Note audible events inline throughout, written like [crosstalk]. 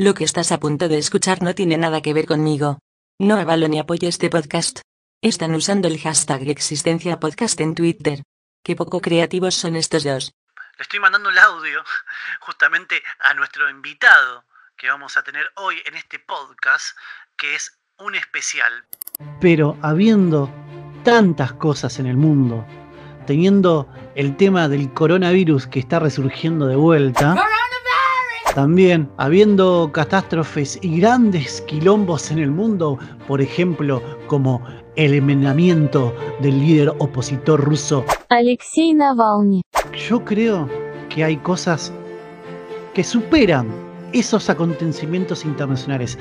Lo que estás a punto de escuchar no tiene nada que ver conmigo. No avalo ni apoyo este podcast. Están usando el hashtag existencia podcast en Twitter. Qué poco creativos son estos dos. Le estoy mandando el audio [laughs] justamente a nuestro invitado que vamos a tener hoy en este podcast, que es un especial. Pero habiendo tantas cosas en el mundo, teniendo el tema del coronavirus que está resurgiendo de vuelta, también habiendo catástrofes y grandes quilombos en el mundo, por ejemplo, como el envenenamiento del líder opositor ruso Alexei Navalny. Yo creo que hay cosas que superan esos acontecimientos internacionales.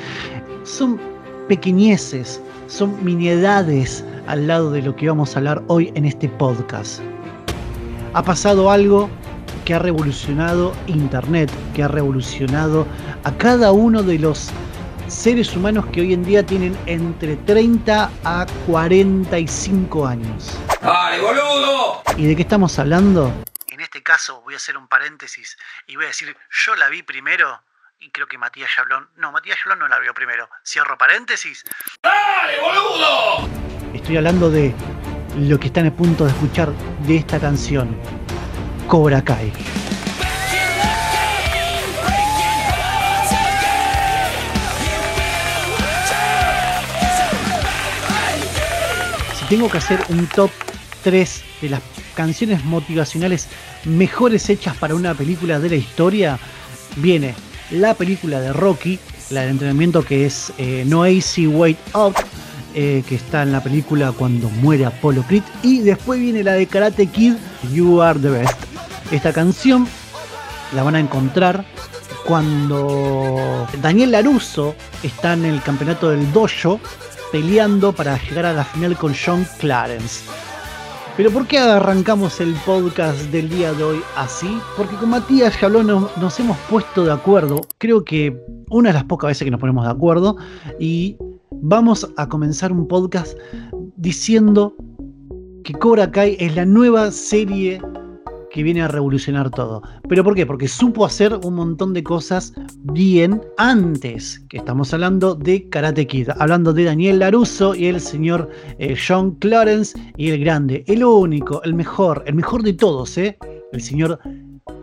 Son pequeñeces, son miniedades al lado de lo que vamos a hablar hoy en este podcast. Ha pasado algo que ha revolucionado Internet, que ha revolucionado a cada uno de los seres humanos que hoy en día tienen entre 30 a 45 años. ¡Dale, boludo! ¿Y de qué estamos hablando? En este caso voy a hacer un paréntesis y voy a decir, yo la vi primero y creo que Matías Yablón, no, Matías Yablón no la vio primero. Cierro paréntesis. ¡Dale, boludo! Estoy hablando de lo que están a punto de escuchar de esta canción, Cobra Kai. Si tengo que hacer un top 3 de las canciones motivacionales mejores hechas para una película de la historia, viene la película de Rocky, la del entrenamiento que es eh, No Easy Wait Up, eh, que está en la película cuando muere Apollo Creed, y después viene la de Karate Kid, You Are the Best. Esta canción la van a encontrar cuando Daniel Laruso está en el campeonato del dojo peleando para llegar a la final con John Clarence. Pero ¿por qué arrancamos el podcast del día de hoy así? Porque con Matías Jablón nos, nos hemos puesto de acuerdo, creo que una de las pocas veces que nos ponemos de acuerdo, y vamos a comenzar un podcast diciendo que Cobra Kai es la nueva serie que viene a revolucionar todo. ¿Pero por qué? Porque supo hacer un montón de cosas bien antes, que estamos hablando de Karate Kid, hablando de Daniel Laruso y el señor eh, John Clarence y el grande, el único, el mejor, el mejor de todos, ¿eh? el señor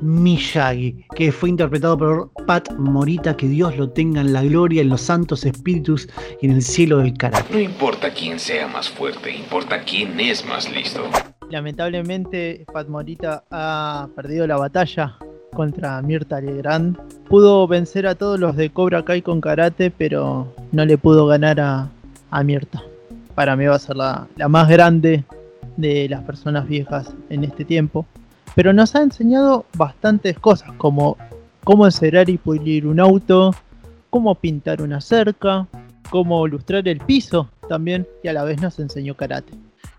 Miyagi, que fue interpretado por Pat Morita, que Dios lo tenga en la gloria, en los santos espíritus y en el cielo del karate. No importa quién sea más fuerte, importa quién es más listo. Lamentablemente, Pat Morita ha perdido la batalla contra Mirta Legrand. Pudo vencer a todos los de Cobra Kai con karate, pero no le pudo ganar a, a Mirta. Para mí va a ser la, la más grande de las personas viejas en este tiempo. Pero nos ha enseñado bastantes cosas, como cómo encerar y pulir un auto, cómo pintar una cerca, cómo lustrar el piso también, y a la vez nos enseñó karate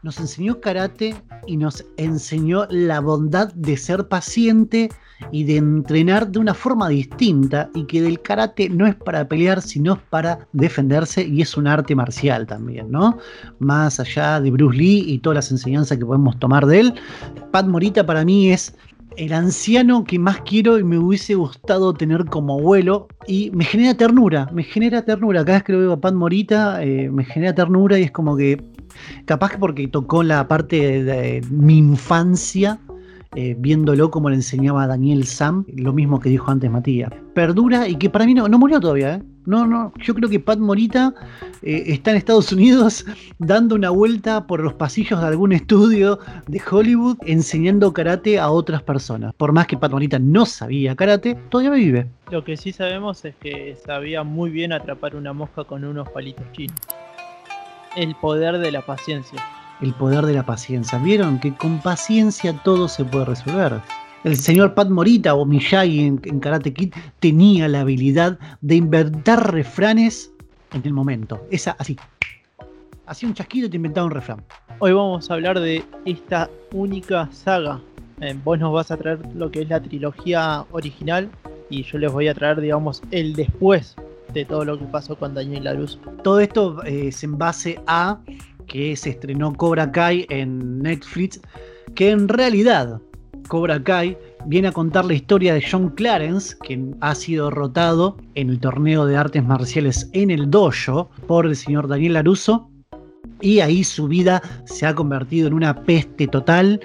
nos enseñó karate y nos enseñó la bondad de ser paciente y de entrenar de una forma distinta y que del karate no es para pelear, sino es para defenderse y es un arte marcial también, ¿no? Más allá de Bruce Lee y todas las enseñanzas que podemos tomar de él, Pat Morita para mí es el anciano que más quiero y me hubiese gustado tener como abuelo y me genera ternura, me genera ternura. Cada vez que lo veo a Pat Morita eh, me genera ternura y es como que capaz que porque tocó la parte de, mi infancia, eh, viéndolo como le enseñaba Daniel Sam, lo mismo que dijo antes Matías. Perdura y que para mí no, no murió todavía, ¿eh? No, no, yo creo que Pat Morita eh, está en Estados Unidos [laughs] dando una vuelta por los pasillos de algún estudio de Hollywood enseñando karate a otras personas. Por más que Pat Morita no sabía karate, todavía vive. Lo que sí sabemos es que sabía muy bien atrapar una mosca con unos palitos chinos. El poder de la paciencia. El poder de la paciencia. ¿Vieron que con paciencia todo se puede resolver? El señor Pat Morita o Miyagi en, en Karate Kid tenía la habilidad de inventar refranes en el momento. Esa así. Hacía un chasquido y te inventaba un refrán. Hoy vamos a hablar de esta única saga. Eh, vos nos vas a traer lo que es la trilogía original y yo les voy a traer, digamos, el después de todo lo que pasó con Daniel LaRusso. Todo esto eh, es en base a que se estrenó Cobra Kai en Netflix, que en realidad Cobra Kai viene a contar la historia de John Clarence, quien ha sido derrotado en el torneo de artes marciales en el dojo por el señor Daniel Laruso. Y ahí su vida se ha convertido en una peste total,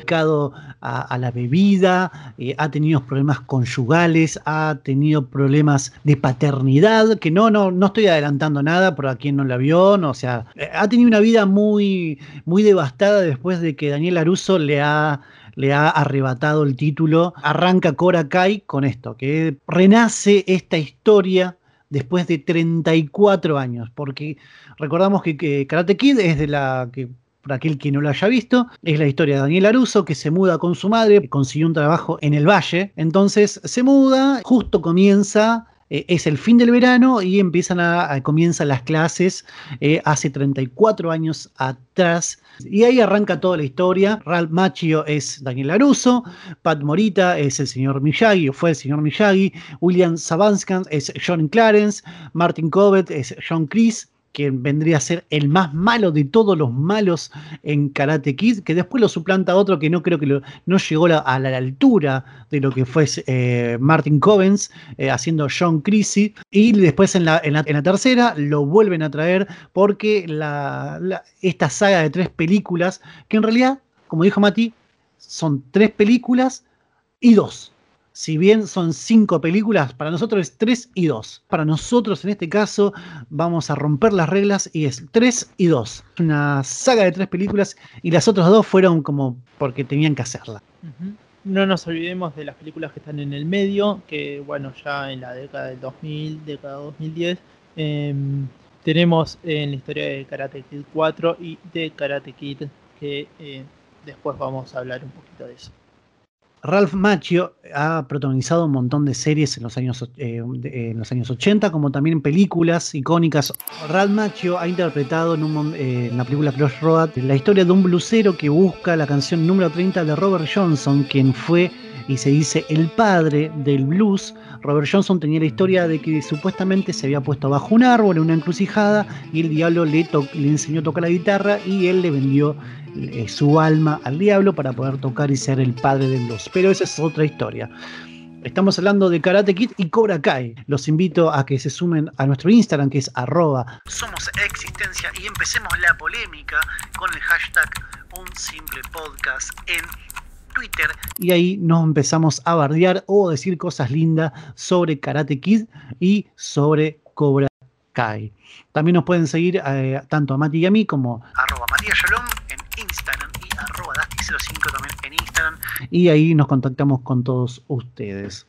a, la bebida, eh, ha tenido problemas conyugales, ha tenido problemas de paternidad, que no, no, no estoy adelantando nada por a quien no la vio, no, o sea, eh, ha tenido una vida muy, muy devastada después de que Daniel Laruso le ha le ha arrebatado el título. Arranca Cora Kai con esto, que renace esta historia después de 34 años, porque recordamos que, que Karate Kid es de la que para aquel que no lo haya visto, es la historia de Daniel Aruso que se muda con su madre, consiguió un trabajo en el valle, entonces se muda, justo comienza eh, es el fin del verano y a, comienzan las clases eh, hace 34 años atrás. Y ahí arranca toda la historia. Ralph Macchio es Daniel Laruso, Pat Morita es el señor Miyagi, o fue el señor Miyagi, William Sabanskan es John Clarence, Martin Cobbett es John Chris, quien vendría a ser el más malo de todos los malos en Karate Kid, que después lo suplanta otro que no creo que lo- no llegó a la altura de lo que fue eh, Martin Covens eh, haciendo John Creasy. Y después en la, en, la, en la tercera lo vuelven a traer porque esta saga de tres películas, que en realidad, como dijo Mati, son tres películas y dos. Si bien son cinco películas, para nosotros es tres y dos. Para nosotros, en este caso, vamos a romper las reglas y es tres y dos. Una saga de tres películas y las otras dos fueron como porque tenían que hacerla. No nos olvidemos de las películas que están en el medio, que bueno, ya en la década del 2000, década 2010, em, tenemos en la historia de Karate Kid 4 y de Karate Kid, que eh, después vamos a hablar un poquito de eso. Ralph Macchio ha protagonizado un montón de series en los años, eh, en los años 80, como también en películas icónicas. Ralph Macchio ha interpretado en, un eh, en la película Crossroad la historia de un blusero que busca la canción número 30 de Robert Johnson, quien fue y se dice el padre del blues. Robert Johnson tenía la historia de que supuestamente se había puesto bajo un árbol en una encrucijada y el diablo le, le enseñó a tocar la guitarra y él le vendió eh, su alma al diablo para poder tocar y ser el padre del blues. Pero esa es otra historia. Estamos hablando de Karate Kid y Cobra Kai. Los invito a que se sumen a nuestro Instagram que es arroba Somos Existencia y empecemos la polémica con el hashtag Un Simple Podcast en Twitter. y ahí nos empezamos a bardear o decir cosas lindas sobre Karate Kid y sobre Cobra Kai. También nos pueden seguir eh, tanto a Mati y a mí como arroba Matías Shalom en Instagram y arroba Dusty05 también en Instagram. Y ahí nos contactamos con todos ustedes.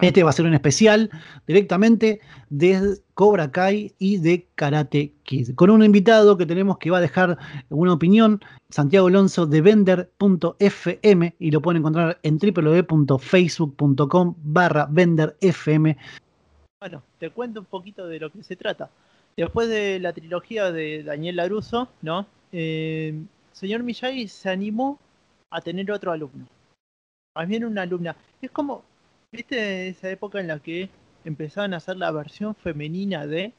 Este va a ser un especial directamente de Cobra Kai y de Karate Kid, con un invitado que tenemos que va a dejar una opinión, Santiago Alonso de Vender.fm y lo pueden encontrar en www.facebook.com barra VenderFM. Bueno, te cuento un poquito de lo que se trata. Después de la trilogía de Daniel Laruso, ¿no? Eh, señor Miyagi se animó a tener otro alumno. Más bien una alumna. Es como, ¿viste esa época en la que empezaban a hacer la versión femenina de...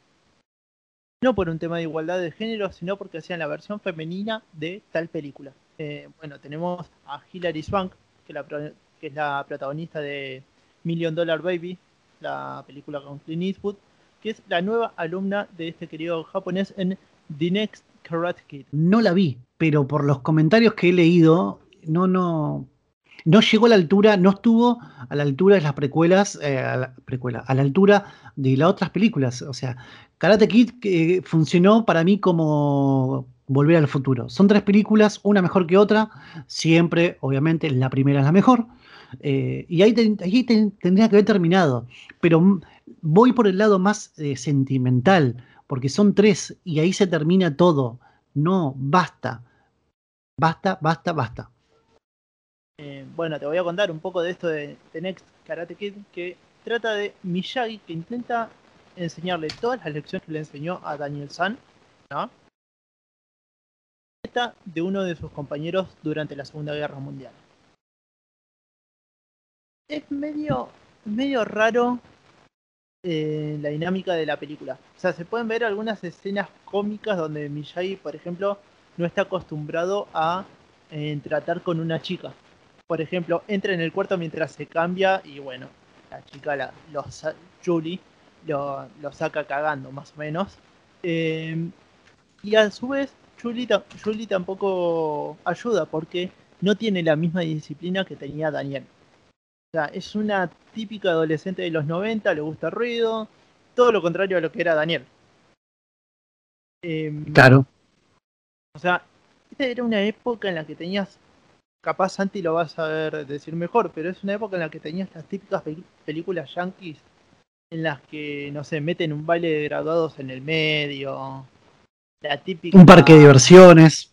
No por un tema de igualdad de género, sino porque hacían la versión femenina de tal película. Eh, bueno, tenemos a Hilary Swank, que, es la protagonista de Million Dollar Baby, la película con Clint Eastwood, que es la nueva alumna de este querido japonés en The Next Karate Kid. No la vi, pero por los comentarios que he leído, no, no, no llegó a la altura, no estuvo a la altura de las precuelas, eh, a la precuela, a la altura de las otras películas. O sea, Karate Kid funcionó para mí como Volver al futuro. Son tres películas, una mejor que otra, siempre, obviamente, la primera es la mejor. eh, y ahí, ahí ten- tendría que haber terminado. Pero voy por el lado más eh, sentimental, porque son tres y ahí se termina todo. No, basta. Basta, basta, basta. Eh, bueno, te voy a contar un poco de esto de The Next Karate Kid, que trata de Miyagi que intenta enseñarle todas las lecciones que le enseñó a Daniel San, ¿no? De uno de sus compañeros durante la Segunda Guerra Mundial. Es medio, medio raro eh, la dinámica de la película. O sea, se pueden ver algunas escenas cómicas donde Miyagi, por ejemplo, no está acostumbrado a eh, tratar con una chica. Por ejemplo, entra en el cuarto mientras se cambia y bueno, la chica, la, lo sa- Julie, lo, lo saca cagando más o menos. Eh, y a su vez, Julie, Julie tampoco ayuda porque no tiene la misma disciplina que tenía Daniel. O sea, es una típica adolescente de los 90, le gusta el ruido, todo lo contrario a lo que era Daniel. Em, Claro. o sea, esta era una época en la que tenías, capaz Santi lo vas a ver decir mejor, pero es una época en la que tenías las típicas pe- películas yankees en las que, no sé, meten un baile de graduados en el medio. La típica, Un parque de diversiones.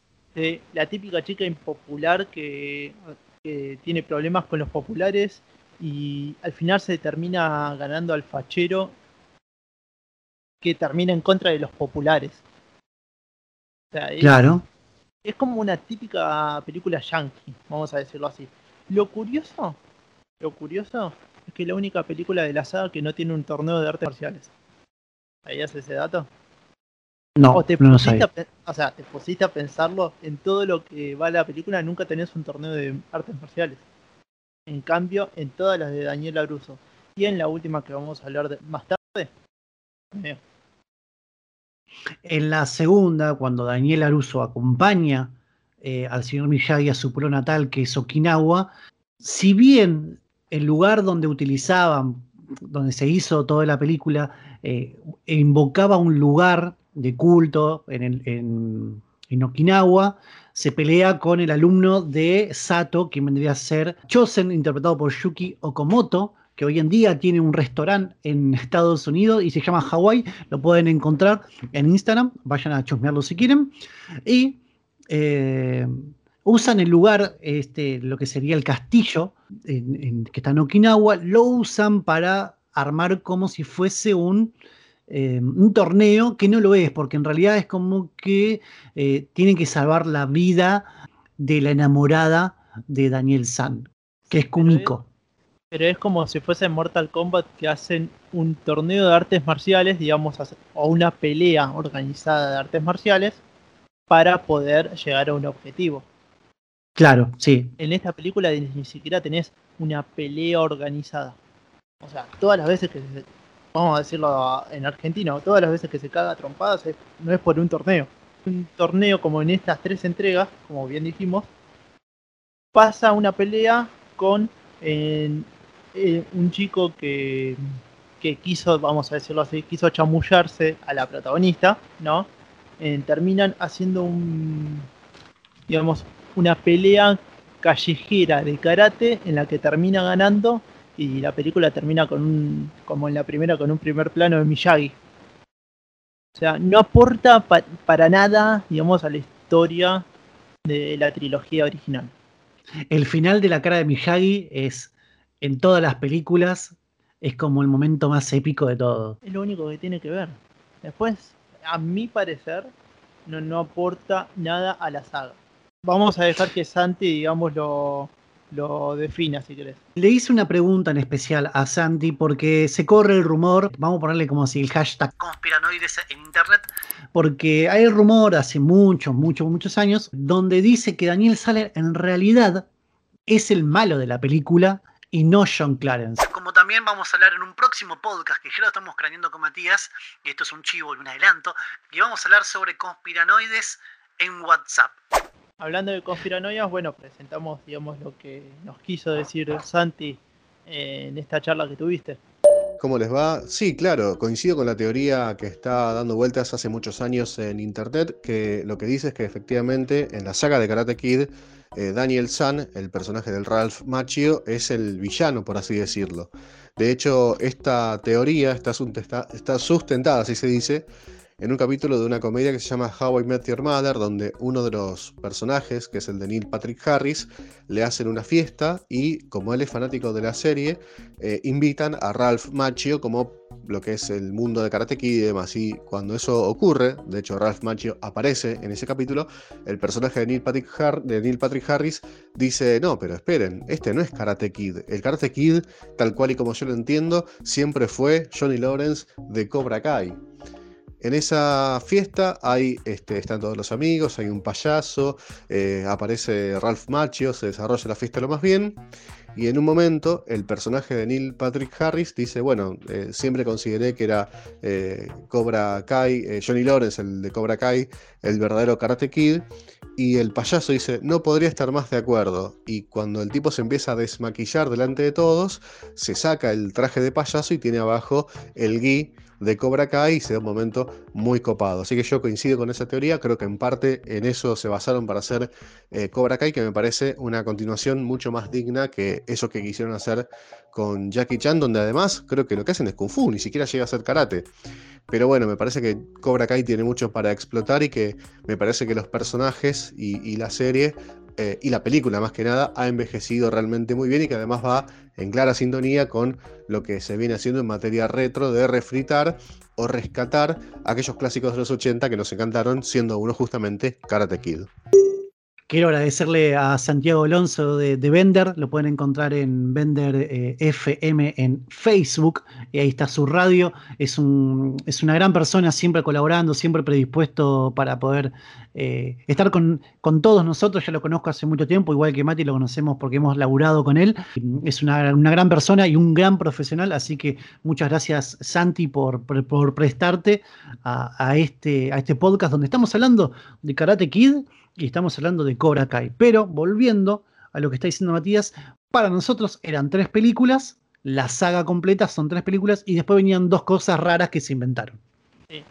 La típica chica impopular que, que tiene problemas con los populares y al final se termina ganando al fachero que termina en contra de los populares. O sea, es- Claro. Es como una típica película yankee, vamos a decirlo así. Lo curioso, lo curioso es que es la única película de la saga que no tiene un torneo de artes marciales. ¿Sabías ese dato? No, o te no pusiste a, o sea, te pusiste a pensarlo en todo lo que va la película, nunca tenés un torneo de artes marciales. En cambio, en todas las de Daniel Aruso y en la última que vamos a hablar de, más tarde, eh, En la segunda, cuando Daniel Aruso acompaña eh, al señor Miyagi a su pueblo natal, que es Okinawa, si bien el lugar donde utilizaban, donde se hizo toda la película, eh, invocaba un lugar de culto en, Okinawa, se pelea con el alumno de Sato, que vendría a ser Chosen, interpretado por Yuki Okamoto, que hoy en día tiene un restaurante en Estados Unidos y se llama Hawaii, lo pueden encontrar en Instagram, vayan a chusmearlo si quieren. Y eh, usan el lugar, este, lo que sería el castillo en- en- que está en Okinawa, lo usan para armar como si fuese un, eh, un torneo que no lo es, porque en realidad es como que eh, tienen que salvar la vida de la enamorada de Daniel San, que es Kumiko. Pero es como si fuese en Mortal Kombat que hacen un torneo de artes marciales, digamos, o una pelea organizada de artes marciales para poder llegar a un objetivo. Claro, sí. en esta película ni siquiera tenés una pelea organizada. O sea, todas las veces que se, vamos a decirlo en argentino, todas las veces que se caga trompadas es- no es por un torneo. Un torneo como en estas tres entregas, como bien dijimos, pasa una pelea con en- eh, un chico que, que quiso, vamos a decirlo así, quiso chamullarse a la protagonista, ¿no? Eh, terminan haciendo un, digamos, una pelea callejera de karate en la que termina ganando y la película termina con un, como en la primera, con un primer plano de Miyagi. O sea, no aporta pa- para nada, digamos, a la historia de la trilogía original. El final de la cara de Miyagi es, en todas las películas, es como el momento más épico de todo. Es lo único que tiene que ver. Después, a mi parecer, no, no aporta nada a la saga. Vamos a dejar que Santi, digamos, lo, lo defina, si querés. Le hice una pregunta en especial a Santi porque se corre el rumor, vamos a ponerle como si el hashtag, Conspiranoides en internet. porque hay el rumor hace muchos, muchos, muchos años, donde dice que Daniel Saller en realidad es el malo de la película y no John Clarence. Como también vamos a hablar en un próximo podcast que ya lo estamos craneando con Matías, y esto es un chivo y un adelanto, y vamos a hablar sobre conspiranoides en WhatsApp. Hablando de conspiranoias, bueno, presentamos, digamos, lo que nos quiso decir Santi eh, en esta charla que tuviste. ¿Cómo les va? Sí, claro, coincido con la teoría que está dando vueltas hace muchos años en internet, que lo que dice es que efectivamente en la saga de Karate Kid, eh, Daniel San, el personaje del Ralph Macchio, es el villano, por así decirlo. De hecho, esta teoría está, sustentada, así se dice, en un capítulo de una comedia que se llama How I Met Your Mother, donde uno de los personajes, que es el de Neil Patrick Harris, le hacen una fiesta y como él es fanático de la serie, eh, invitan a Ralph Macchio como lo que es el mundo de Karate Kid y demás. Y cuando eso ocurre, de hecho Ralph Macchio aparece en ese capítulo, el personaje de Neil Patrick, de Neil Patrick Harris dice, no, pero esperen, este no es Karate Kid. El Karate Kid, tal cual y como yo lo entiendo, siempre fue Johnny Lawrence de Cobra Kai. En esa fiesta hay, este, están todos los amigos, hay un payaso, eh, aparece Ralph Macchio, se desarrolla la fiesta lo más bien. Y en un momento el personaje de Neil Patrick Harris dice, bueno, eh, siempre consideré que era eh, Cobra Kai, Johnny Lawrence, el de Cobra Kai, el verdadero Karate Kid. Y el payaso dice, no podría estar más de acuerdo. Y cuando el tipo se empieza a desmaquillar delante de todos, se saca el traje de payaso y tiene abajo el gui de Cobra Kai y se da un momento muy copado. Así que yo coincido con esa teoría, creo que en parte en eso se basaron para hacer eh, Cobra Kai, que me parece una continuación mucho más digna que eso que quisieron hacer con Jackie Chan, donde además creo que lo que hacen es Kung Fu, ni siquiera llega a ser karate. Pero bueno, me parece que Cobra Kai tiene mucho para explotar y que me parece que los personajes y, la serie eh, y la película más que nada ha envejecido realmente muy bien y que además va en clara sintonía con lo que se viene haciendo en materia retro de refritar o rescatar aquellos clásicos de los 80 que nos encantaron, siendo uno justamente Karate Kid. Quiero agradecerle a Santiago Alonso de, de Vender, lo pueden encontrar en Vender eh, FM en Facebook, y ahí está su radio. Es, un, es una gran persona, siempre colaborando, siempre predispuesto para poder eh, estar con, con, todos nosotros. Ya lo conozco hace mucho tiempo, igual que Mati lo conocemos porque hemos laburado con él. Es una, una gran persona y un gran profesional, así que muchas gracias, Santi, por, por, prestarte a, este, a este podcast donde estamos hablando de Karate Kid y estamos hablando de Cobra Kai. Pero volviendo a lo que está diciendo Matías, para nosotros eran tres películas, la saga completa son tres películas y después venían dos cosas raras que se inventaron.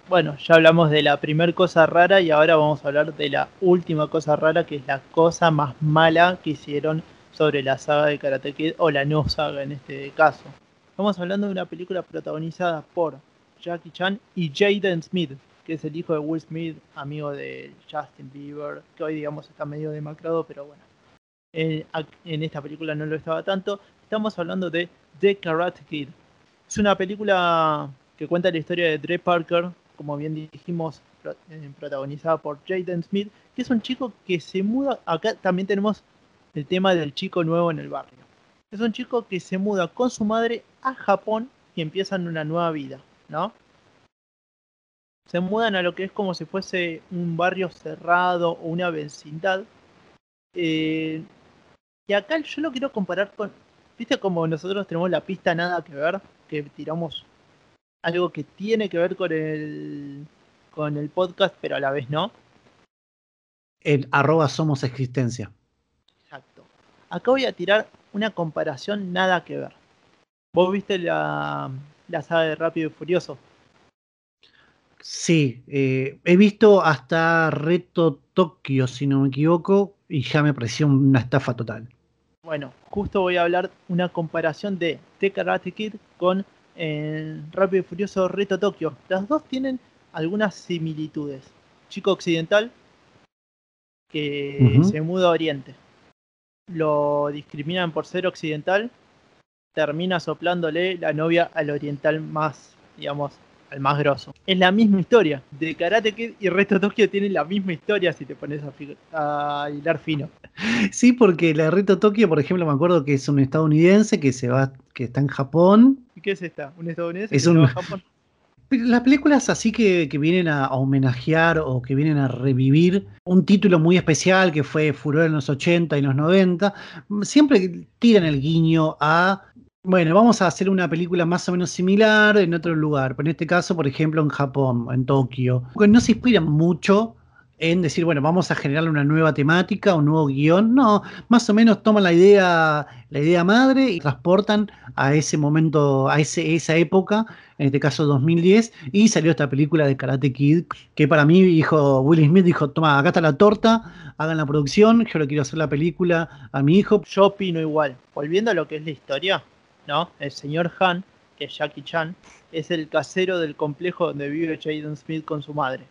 Bueno, ya hablamos de la primer cosa rara y ahora vamos a hablar de la última cosa rara, que es la cosa más mala que hicieron sobre la saga de Karate Kid, o la no saga en este caso. Estamos hablando de una película protagonizada por Jackie Chan y Jaden Smith, que es el hijo de Will Smith, amigo de Justin Bieber, que hoy digamos está medio demacrado, pero bueno. En, esta película no lo estaba tanto. Estamos hablando de The Karate Kid. Es una película que cuenta la historia de Dre Parker, como bien dijimos, protagonizada por Jaden Smith, que es un chico que se muda. Acá también tenemos el tema del chico nuevo en el barrio. Es un chico que se muda con su madre a Japón y empiezan una nueva vida, ¿no? Se mudan a lo que es como si fuese un barrio cerrado o una vecindad. Eh, y acá yo lo quiero comparar con, viste como nosotros tenemos la pista nada que ver, que tiramos algo que tiene que ver con el con el podcast, pero a la vez no. El arroba somos existencia. Exacto. Acá voy a tirar una comparación nada que ver. ¿Vos viste la, la saga de Rápido y Furioso? Sí, eh, he visto hasta Reto Tokio, si no me equivoco, y ya me pareció una estafa total. Bueno, justo voy a hablar una comparación de The Karate Kid con eh, Rápido y Furioso Reto Tokio. Las dos tienen algunas similitudes. Chico occidental que uh -huh. se muda a Oriente. Lo discriminan por ser occidental. Termina soplándole la novia al oriental más, digamos, al más grosso. Es la misma historia. De Karate Kid y Reto Tokio tienen la misma historia si te pones a, a hilar fino. [laughs] Sí, porque la Reto Tokio, por ejemplo, me acuerdo que es un estadounidense que se va, que está en Japón. ¿Y qué es esta? ¿Un estadounidense? Es que un... se va a Japón? Las películas así que, que, vienen a homenajear o que vienen a revivir un título muy especial que fue furor en los 80 y los 90, siempre tiran el guiño a bueno, vamos a hacer una película más o menos similar en otro lugar. En este caso, por ejemplo, en Japón, en Tokio. No se inspiran mucho en decir, bueno, vamos a generar una nueva temática, un nuevo guion. No, más o menos toman la idea, la idea madre y transportan a ese momento, a ese, esa época, en este caso 2010, y salió esta película de Karate Kid, que para mí dijo, Will Smith dijo, toma, acá está la torta, hagan la producción, yo le quiero hacer la película a mi hijo. Yo opino igual. Volviendo a lo que es la historia, ¿no? El señor Han, que es Jackie Chan, es el casero del complejo donde vive Jaden Smith con su madre.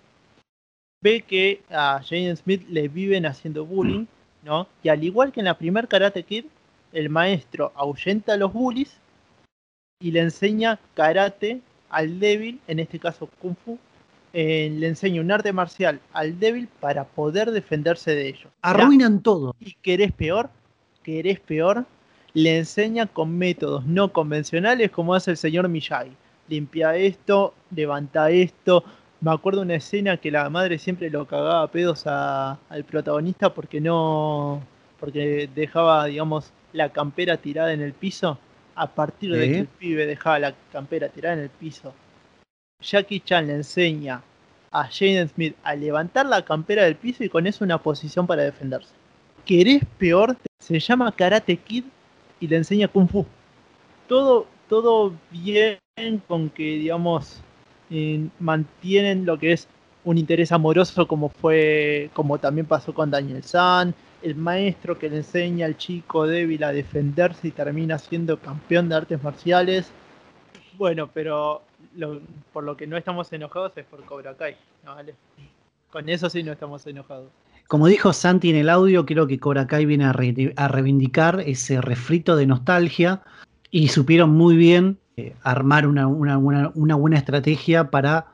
Ve que a Jaden Smith le viven haciendo bullying, ¿no? Y al igual que en la primer Karate Kid, el maestro ahuyenta a los bullies y le enseña karate al débil, en este caso Kung Fu, eh, le enseña un arte marcial al débil para poder defenderse de ellos. Arruinan todo. ¿Y querés peor? ¿Querés peor? Le enseña con métodos no convencionales como hace el señor Miyagi. Limpia esto, levanta esto, me acuerdo una escena que la madre siempre lo cagaba a pedos al protagonista porque no. porque dejaba, digamos, la campera tirada en el piso. A partir de que el pibe dejaba la campera tirada en el piso, Jackie Chan le enseña a Jaden Smith a levantar la campera del piso y con eso una posición para defenderse. ¿Querés peor? Se llama Karate Kid y le enseña Kung Fu. Todo, todo bien con que, digamos, mantienen lo que es un interés amoroso como fue, como también pasó con Daniel San, el maestro que le enseña al chico débil a defenderse y termina siendo campeón de artes marciales. Bueno, pero por lo que no estamos enojados es por Cobra Kai, Con eso sí no estamos enojados. Como dijo Santi en el audio, creo que Cobra viene a, reivindicar ese refrito de nostalgia y supieron muy bien eh, armar una, buena estrategia para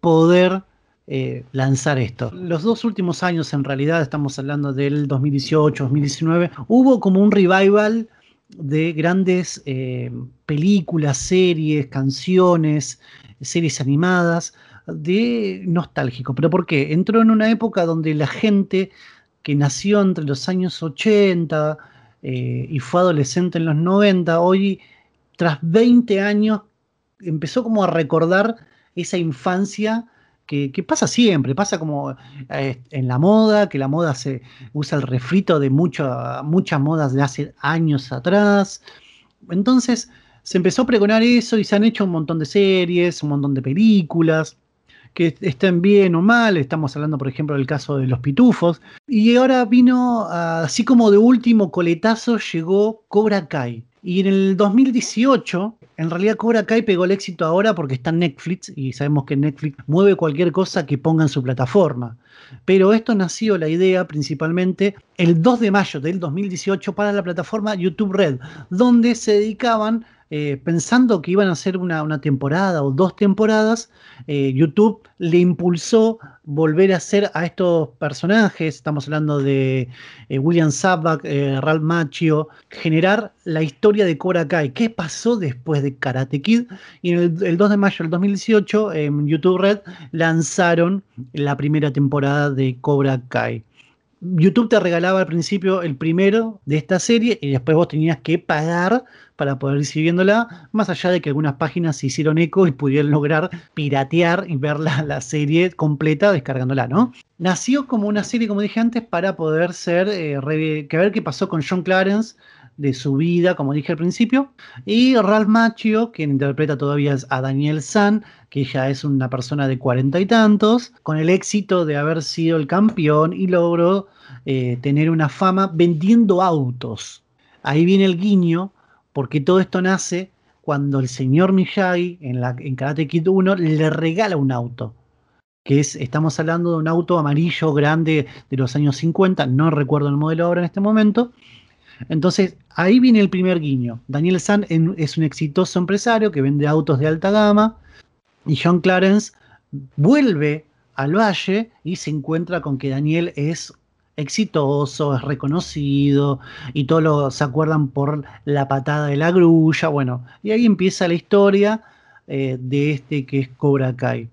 poder eh, lanzar esto. Los dos últimos años, en realidad, estamos hablando del 2018-2019, hubo como un revival de grandes eh, películas, series, canciones, series animadas, de nostálgico. ¿Pero por qué? Entró en una época donde la gente que nació entre los años 80 eh, y fue adolescente en los 90, hoy, tras 20 años, empezó como a recordar esa infancia que, pasa siempre, pasa como eh, en la moda, que la moda se usa el refrito de muchas modas de hace años atrás. Entonces se empezó a pregonar eso y se han hecho un montón de series, un montón de películas que estén bien o mal, estamos hablando por ejemplo del caso de los pitufos, y ahora vino, así como de último coletazo, llegó Cobra Kai. Y en el 2018 en realidad Cobra Kai pegó el éxito ahora porque está en Netflix y sabemos que Netflix mueve cualquier cosa que ponga en su plataforma. Pero esto nació la idea principalmente el 2 de mayo del 2018 para la plataforma YouTube Red, donde se dedicaban eh, pensando que iban a hacer una, temporada o dos temporadas, eh, YouTube le impulsó volver a hacer a estos personajes, estamos hablando de eh, William Zabak, Ralph Macchio, generar la historia de Cobra Kai. ¿Qué pasó después de Karate Kid? Y en el, el 2 de mayo del 2018, en YouTube Red, lanzaron la primera temporada de Cobra Kai. YouTube te regalaba al principio el primero de esta serie y después vos tenías que pagar para poder ir siguiéndola, más allá de que algunas páginas se hicieron eco y pudieron lograr piratear y ver la, serie completa descargándola, ¿no? Nació como una serie, como dije antes, para poder ser, eh, que ver qué pasó con John Clarence, de su vida, como dije al principio, y Ralph Macchio, quien interpreta todavía a Daniel San, que ya es una persona de cuarenta y tantos, con el éxito de haber sido el campeón y logró eh, tener una fama vendiendo autos. Ahí viene el guiño porque todo esto nace cuando el señor Miyagi en, la, en Karate Kid 1 le regala un auto. Que es, estamos hablando de un auto amarillo grande de los años 50, no recuerdo el modelo ahora en este momento. Entonces, ahí viene el primer guiño. Daniel San es un exitoso empresario que vende autos de alta gama y John Clarence vuelve al valle y se encuentra con que Daniel es exitoso, es reconocido y todos se acuerdan por la patada de la grulla, bueno, y ahí empieza la historia eh, de este que es Cobra Kai.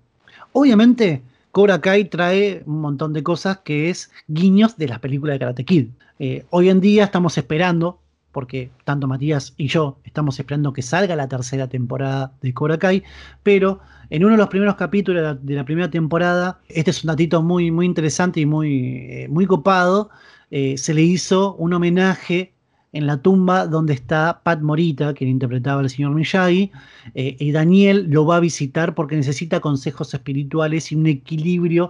Obviamente, Cobra Kai trae un montón de cosas que es guiños de las películas de Karate Kid. Eh, hoy en día estamos esperando, porque tanto Matías y yo estamos esperando que salga la tercera temporada de Cobra Kai, pero en uno de los primeros capítulos de la, primera temporada, este es un datito muy, muy interesante y muy, eh, muy copado, eh, se le hizo un homenaje en la tumba donde está Pat Morita, quien interpretaba al señor Miyagi, eh, y Daniel lo va a visitar porque necesita consejos espirituales y un equilibrio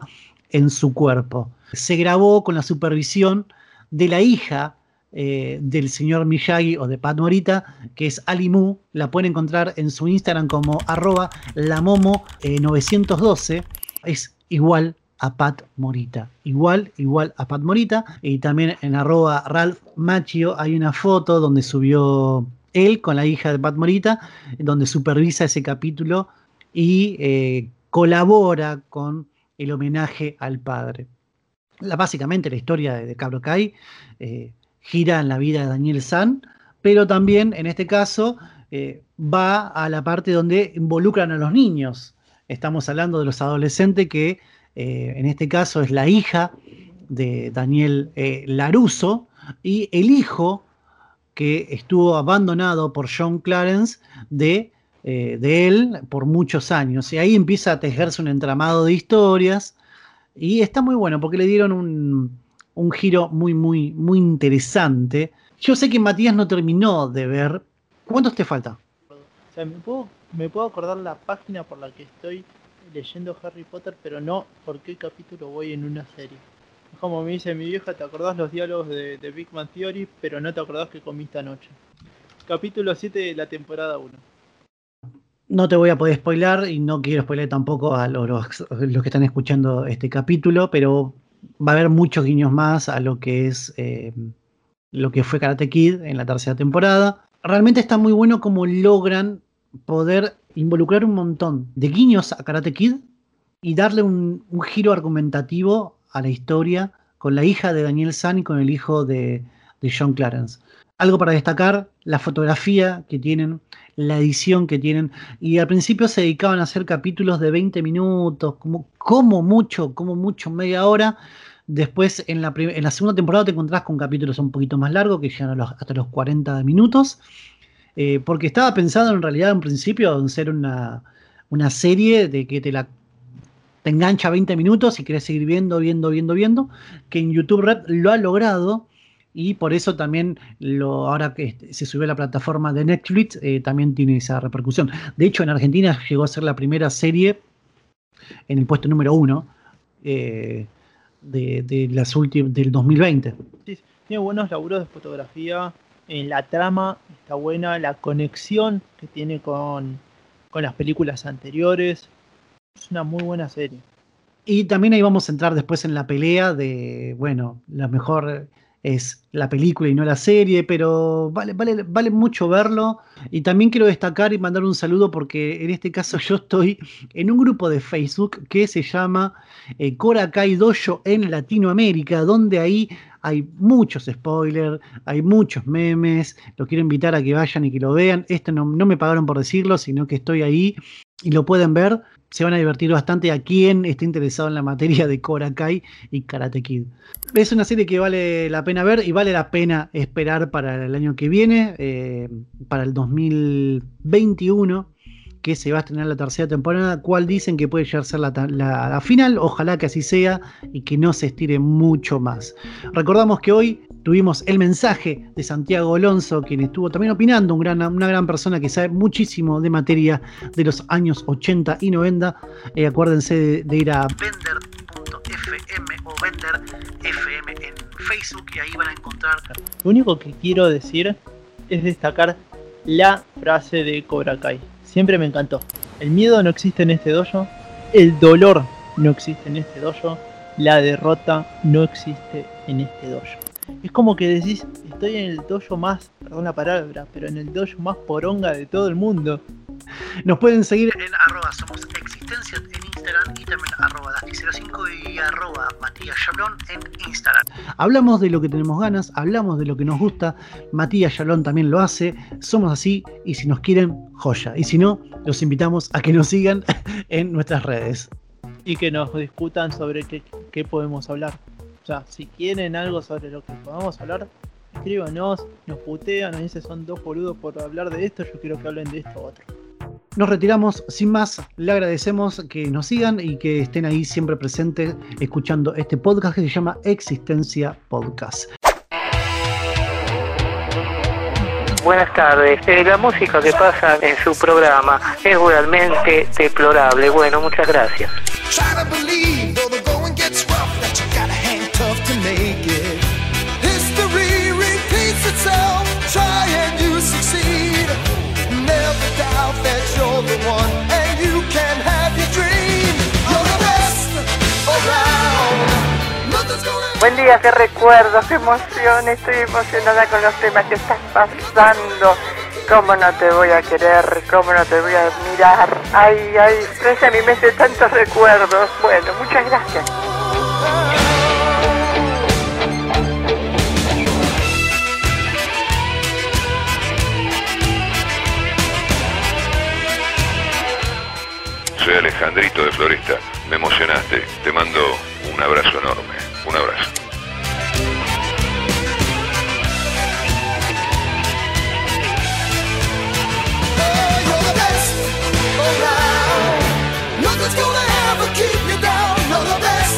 en su cuerpo. Se grabó con la supervisión de la hija eh, del señor Miyagi o de Pat Morita, que es Alimu. La pueden encontrar en su Instagram como arroba lamomo912. Eh, es igual a Pat Morita. Igual, igual a Pat Morita. Y también en arroba Ralph Machio hay una foto donde subió él con la hija de Pat Morita, donde supervisa ese capítulo y eh, colabora con el homenaje al padre. La, básicamente la historia de, de Cabro Kai gira en la vida de Daniel San, pero también en este caso eh, va a la parte donde involucran a los niños. Estamos hablando de los adolescentes que eh, en este caso es la hija de Daniel eh, Laruso y el hijo que estuvo abandonado por John Clarence de, eh, de él por muchos años. Y ahí empieza a tejerse un entramado de historias y está muy bueno porque le dieron un, un giro muy, muy, muy interesante. Yo sé que Matías no terminó de ver. ¿Cuántos te falta? Me puedo, me puedo acordar la página por la que estoy leyendo Harry Potter, pero no por qué capítulo voy en una serie. Es como me dice mi vieja, ¿te acordás los diálogos de, Big Man Theory, pero no te acordás que comiste anoche? Capítulo 7 de la temporada 1. No te voy a poder spoilar y no quiero spoiler tampoco a los, los que están escuchando este capítulo, pero va a haber muchos guiños más a lo que es eh, lo que fue Karate Kid en la tercera temporada. Realmente está muy bueno como logran poder involucrar un montón de guiños a Karate Kid y darle un, giro argumentativo a la historia con la hija de Daniel San y con el hijo de, John Clarence. Algo para destacar, la fotografía que tienen, la edición que tienen. Y al principio se dedicaban a hacer capítulos de 20 minutos, como, mucho, como mucho, media hora. Después en la, en la segunda temporada te encontrás con capítulos un poquito más largos, que llegan hasta los 40 minutos. Eh, porque estaba pensado en realidad en principio en ser una, una serie de que te la te engancha 20 minutos y querés seguir viendo, viendo, viendo, viendo, que en YouTube Red lo ha logrado y por eso también lo, ahora que se subió a la plataforma de Netflix eh, también tiene esa repercusión. De hecho, en Argentina llegó a ser la primera serie en el puesto número uno eh, de, de, las últimas del 2020. Sí, tiene buenos laburos de fotografía, en la trama está buena, la conexión que tiene con, con las películas anteriores. Es una muy buena serie. Y también ahí vamos a entrar después en la pelea de, bueno, la mejor es la película y no la serie, pero vale, vale, vale mucho verlo. Y también quiero destacar y mandar un saludo porque en este caso [laughs] yo estoy en un grupo de Facebook que se llama eh, Korakai Dojo en Latinoamérica, donde ahí hay muchos spoilers, hay muchos memes. Los quiero invitar a que vayan y que lo vean. Esto no, no me pagaron por decirlo, sino que estoy ahí y lo pueden ver. Se van a divertir bastante a quien esté interesado en la materia de Cobra Kai y Karate Kid. Es una serie que vale la pena ver y vale la pena esperar para el año que viene, eh, para el 2021 que se va a estrenar la tercera temporada, cual dicen que puede llegar a ser la, final, ojalá que así sea y que no se estire mucho más. Recordamos que hoy tuvimos el mensaje de Santiago Alonso, quien estuvo también opinando, una gran persona que sabe muchísimo de materia de los años 80 y 90. Eh, acuérdense de, de ir a vender.fm o venderfm en Facebook y ahí van a encontrar... Lo único que quiero decir es destacar la frase de Cobra Kai siempre me encantó. El miedo no existe en este dojo, el dolor no existe en este dojo, la derrota no existe en este dojo. Es como que decís, estoy en el dojo más, perdón la palabra, pero en el dojo más poronga de todo el mundo. Nos pueden seguir en arroba somos en Instagram y también arroba Dasti05 y arroba Matías Yablón en Instagram. Hablamos de lo que tenemos ganas, hablamos de lo que nos gusta, Matías Yablón también lo hace, somos así y si nos quieren, joya. Y si no, los invitamos a que nos sigan [laughs] en nuestras redes. Y que nos discutan sobre qué, qué podemos hablar. O sea, si quieren algo sobre lo que podamos hablar, escríbanos, nos putean, nos dicen son dos boludos por hablar de esto, yo quiero que hablen de esto otro. Nos retiramos sin más, le agradecemos que nos sigan y que estén ahí siempre presentes escuchando este podcast que se llama Existencia Podcast. Buenas tardes. Eh, la música que pasa en su programa es realmente deplorable. Bueno, muchas gracias. Día, qué recuerdos, qué emoción, estoy emocionada con los temas que estás pasando. ¿Cómo no te voy a querer? ¿Cómo no te voy a mirar? Ay, ay, trae a mi mente tantos recuerdos. Bueno, muchas gracias. soy Alejandrito de Floresta. Me emocionaste. Te mando un abrazo enorme. Un abrazo. around. Nothing's gonna ever keep me down. None the best.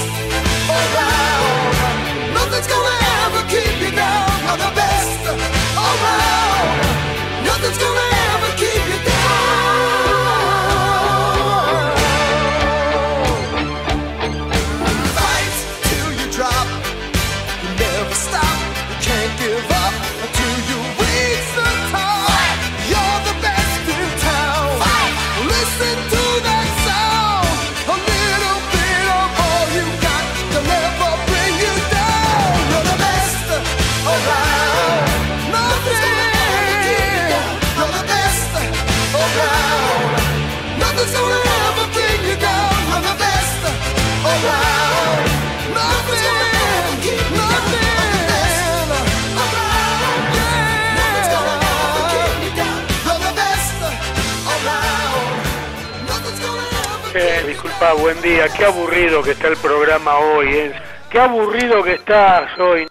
around. Nothing's gonna aburrido que estás hoy.